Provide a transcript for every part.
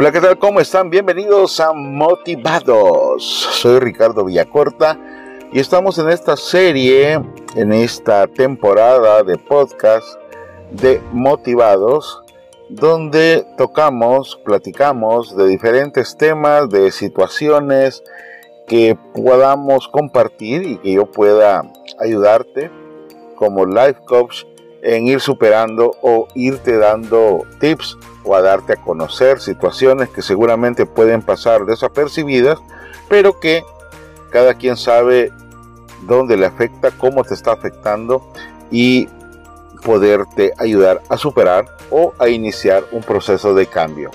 Hola, ¿qué tal? ¿Cómo están? Bienvenidos a Motivados. Soy Ricardo Villacorta y estamos en esta serie, en esta temporada de podcast de Motivados, donde tocamos, platicamos de diferentes temas, de situaciones que podamos compartir y que yo pueda ayudarte como life coach en ir superando o irte dando tips o a darte a conocer situaciones que seguramente pueden pasar desapercibidas, pero que cada quien sabe dónde le afecta, cómo te está afectando y poderte ayudar a superar o a iniciar un proceso de cambio.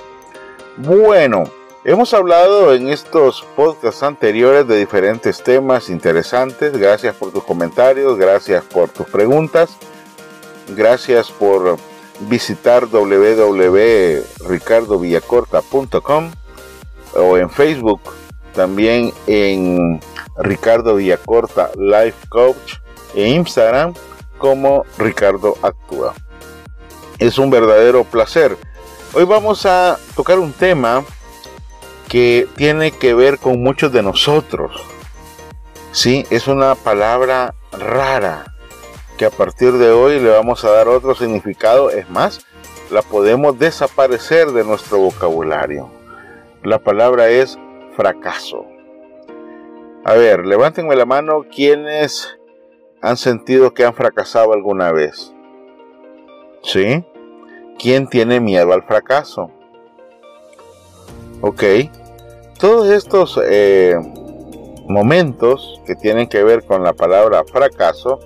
Bueno, hemos hablado en estos podcasts anteriores de diferentes temas interesantes. Gracias por tus comentarios, gracias por tus preguntas, gracias por visitar www.ricardovillacorta.com o en Facebook, también en Ricardo Villacorta Life Coach e Instagram como Ricardo Actúa. Es un verdadero placer. Hoy vamos a tocar un tema que tiene que ver con muchos de nosotros. Sí, es una palabra rara a partir de hoy le vamos a dar otro significado. Es más, la podemos desaparecer de nuestro vocabulario. La palabra es fracaso. A ver, levántenme la mano quienes han sentido que han fracasado alguna vez. ¿Sí? ¿Quién tiene miedo al fracaso? Ok. Todos estos eh, momentos que tienen que ver con la palabra fracaso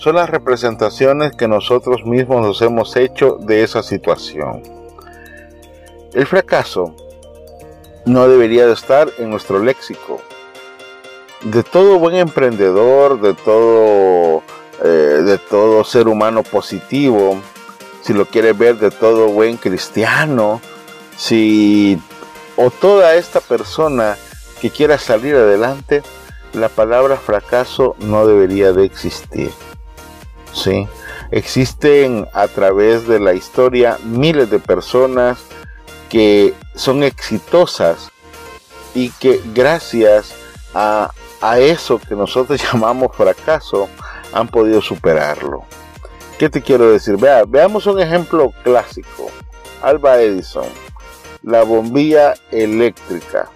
son las representaciones que nosotros mismos nos hemos hecho de esa situación. El fracaso no debería de estar en nuestro léxico. De todo buen emprendedor, de todo, eh, de todo ser humano positivo, si lo quiere ver de todo buen cristiano, si o toda esta persona que quiera salir adelante, la palabra fracaso no debería de existir. ¿Sí? Existen a través de la historia miles de personas que son exitosas y que gracias a, eso que nosotros llamamos fracaso han podido superarlo. ¿Qué te quiero decir? Vea, veamos un ejemplo clásico. Alba Edison, la bombilla eléctrica.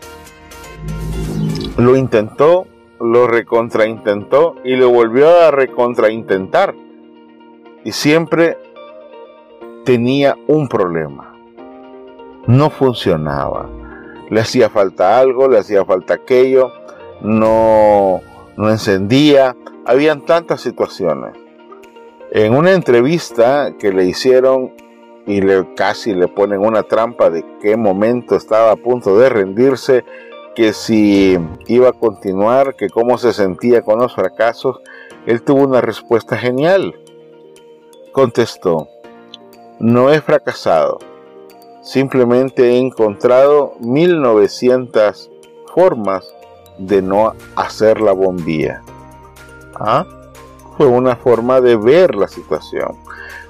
Lo intentó, lo recontraintentó y lo volvió a recontraintentar y siempre tenía un problema. No funcionaba. Le hacía falta algo, le hacía falta aquello, no, no encendía. Habían tantas situaciones. En una entrevista que le hicieron y le, casi le ponen una trampa de qué momento estaba a punto de rendirse, que si iba a continuar, que cómo se sentía con los fracasos, él tuvo una respuesta genial contestó, no he fracasado, simplemente he encontrado 1900 formas de no hacer la bombilla. ¿Ah? Fue una forma de ver la situación.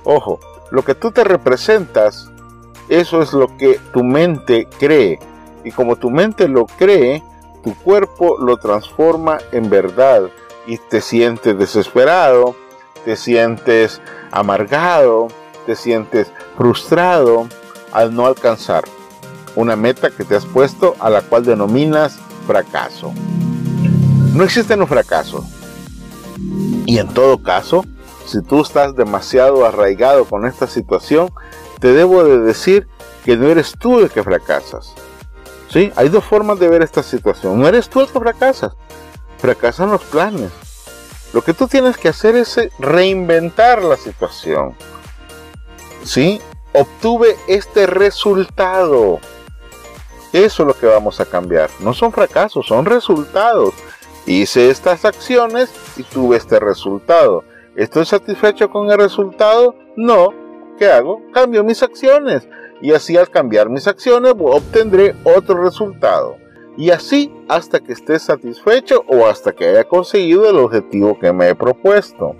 Ojo, lo que tú te representas, eso es lo que tu mente cree. Y como tu mente lo cree, tu cuerpo lo transforma en verdad y te sientes desesperado, te sientes amargado, te sientes frustrado al no alcanzar una meta que te has puesto a la cual denominas fracaso. No existe un fracaso. Y en todo caso, si tú estás demasiado arraigado con esta situación, te debo de decir que no eres tú el que fracasas. Hay dos formas de ver esta situación. No eres tú el que fracasas. Fracasan los planes. Lo que tú tienes que hacer es eh, reinventar la situación. ¿Sí? Obtuve este resultado. Eso es lo que vamos a cambiar. No son fracasos, son resultados. Hice estas acciones y tuve este resultado. ¿Estoy satisfecho con el resultado? No. ¿Qué hago? Cambio mis acciones. Y así al cambiar mis acciones obtendré otro resultado y así hasta que esté satisfecho o hasta que haya conseguido el objetivo que me he propuesto.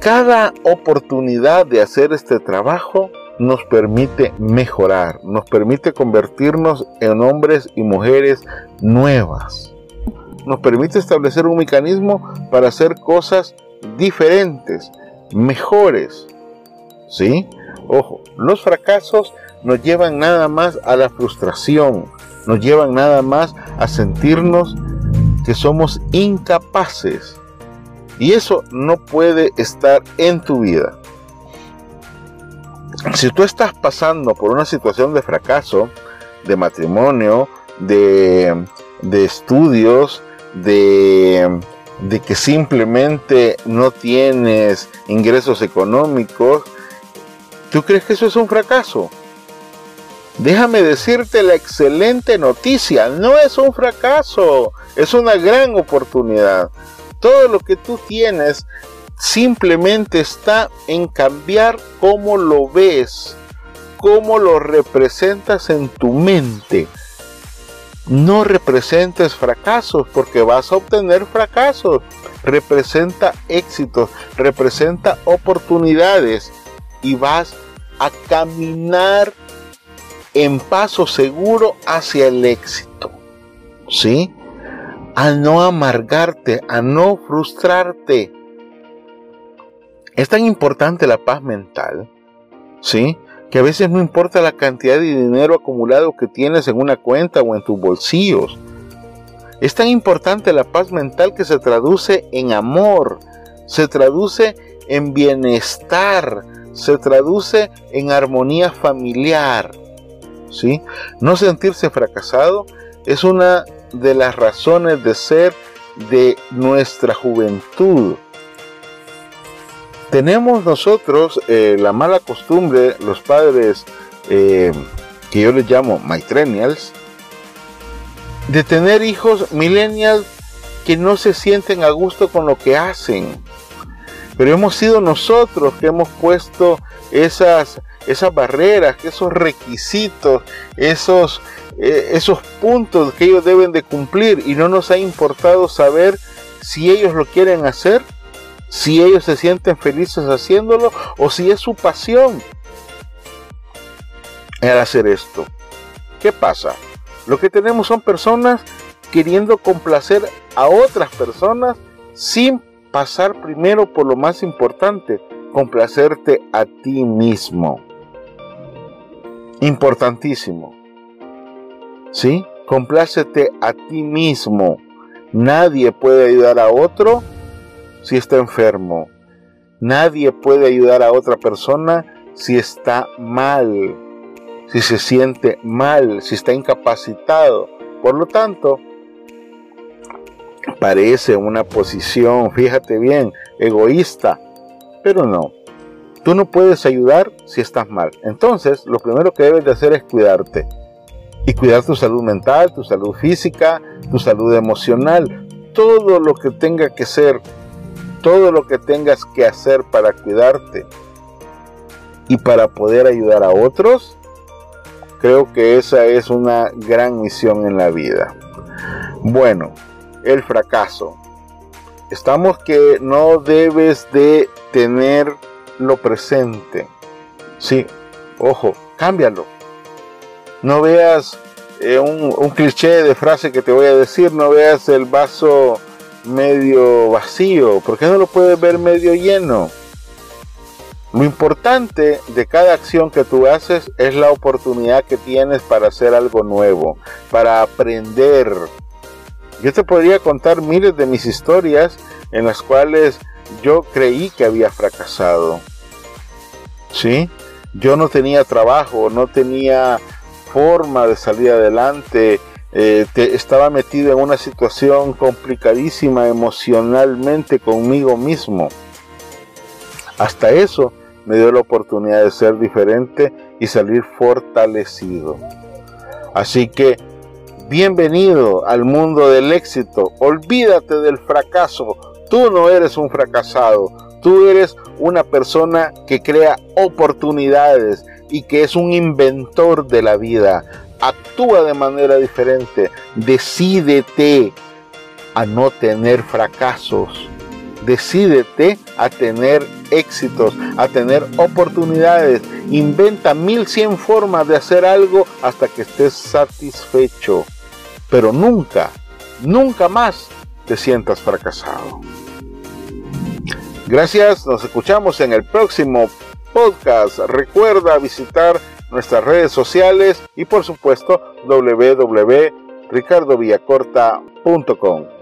Cada oportunidad de hacer este trabajo nos permite mejorar, nos permite convertirnos en hombres y mujeres nuevas. Nos permite establecer un mecanismo para hacer cosas diferentes, mejores. ¿Sí? Ojo, los fracasos nos llevan nada más a la frustración, nos llevan nada más a sentirnos que somos incapaces. Y eso no puede estar en tu vida. Si tú estás pasando por una situación de fracaso, de matrimonio, de, estudios, de, de que simplemente no tienes ingresos económicos, ¿tú crees que eso es un fracaso? Déjame decirte la excelente noticia, no es un fracaso, es una gran oportunidad. Todo lo que tú tienes simplemente está en cambiar cómo lo ves, cómo lo representas en tu mente. No representes fracasos porque vas a obtener fracasos. Representa éxitos, representa oportunidades y vas a caminar en paso seguro hacia el éxito. ¿Sí? A no amargarte, a no frustrarte. Es tan importante la paz mental, ¿sí? Que a veces no importa la cantidad de dinero acumulado que tienes en una cuenta o en tus bolsillos. Es tan importante la paz mental que se traduce en amor, se traduce en bienestar, se traduce en armonía familiar. No sentirse fracasado es una de las razones de ser de nuestra juventud. Tenemos nosotros eh, la mala costumbre, los padres eh, que yo les llamo millennials, de tener hijos millennials que no se sienten a gusto con lo que hacen. Pero hemos sido nosotros que hemos puesto esas esas barreras, esos requisitos, esos, eh, esos puntos que ellos deben de cumplir y no nos ha importado saber si ellos lo quieren hacer, si ellos se sienten felices haciéndolo o si es su pasión el hacer esto. ¿Qué pasa? Lo que tenemos son personas queriendo complacer a otras personas sin pasar primero por lo más importante, complacerte a ti mismo importantísimo. ¿Sí? Complácete a ti mismo. Nadie puede ayudar a otro si está enfermo. Nadie puede ayudar a otra persona si está mal, si se siente mal, si está incapacitado. Por lo tanto, parece una posición, fíjate bien, egoísta, pero no. Tú no puedes ayudar si estás mal. Entonces, lo primero que debes de hacer es cuidarte. Y cuidar tu salud mental, tu salud física, tu salud emocional. Todo lo que tenga que ser, todo lo que tengas que hacer para cuidarte y para poder ayudar a otros, creo que esa es una gran misión en la vida. Bueno, el fracaso. Estamos que no debes de tener lo presente. Sí, ojo, cámbialo. No veas eh, un, un, cliché de frase que te voy a decir, no veas el vaso medio vacío, porque no lo puedes ver medio lleno. Lo importante de cada acción que tú haces es la oportunidad que tienes para hacer algo nuevo, para aprender. Yo te podría contar miles de mis historias en las cuales yo creí que había fracasado. ¿Sí? Yo no tenía trabajo, no tenía forma de salir adelante, eh, estaba metido en una situación complicadísima emocionalmente conmigo mismo. Hasta eso me dio la oportunidad de ser diferente y salir fortalecido. Así que, bienvenido al mundo del éxito. Olvídate del fracaso. Tú no eres un fracasado, tú eres una persona que crea oportunidades y que es un inventor de la vida. Actúa de manera diferente, decídete a no tener fracasos, Decídete a tener éxitos, a tener oportunidades. Inventa mil cien formas de hacer algo hasta que estés satisfecho. Pero nunca, nunca más te sientas fracasado. Gracias, nos escuchamos en el próximo podcast. Recuerda visitar nuestras redes sociales y por supuesto www.ricardovillacorta.com.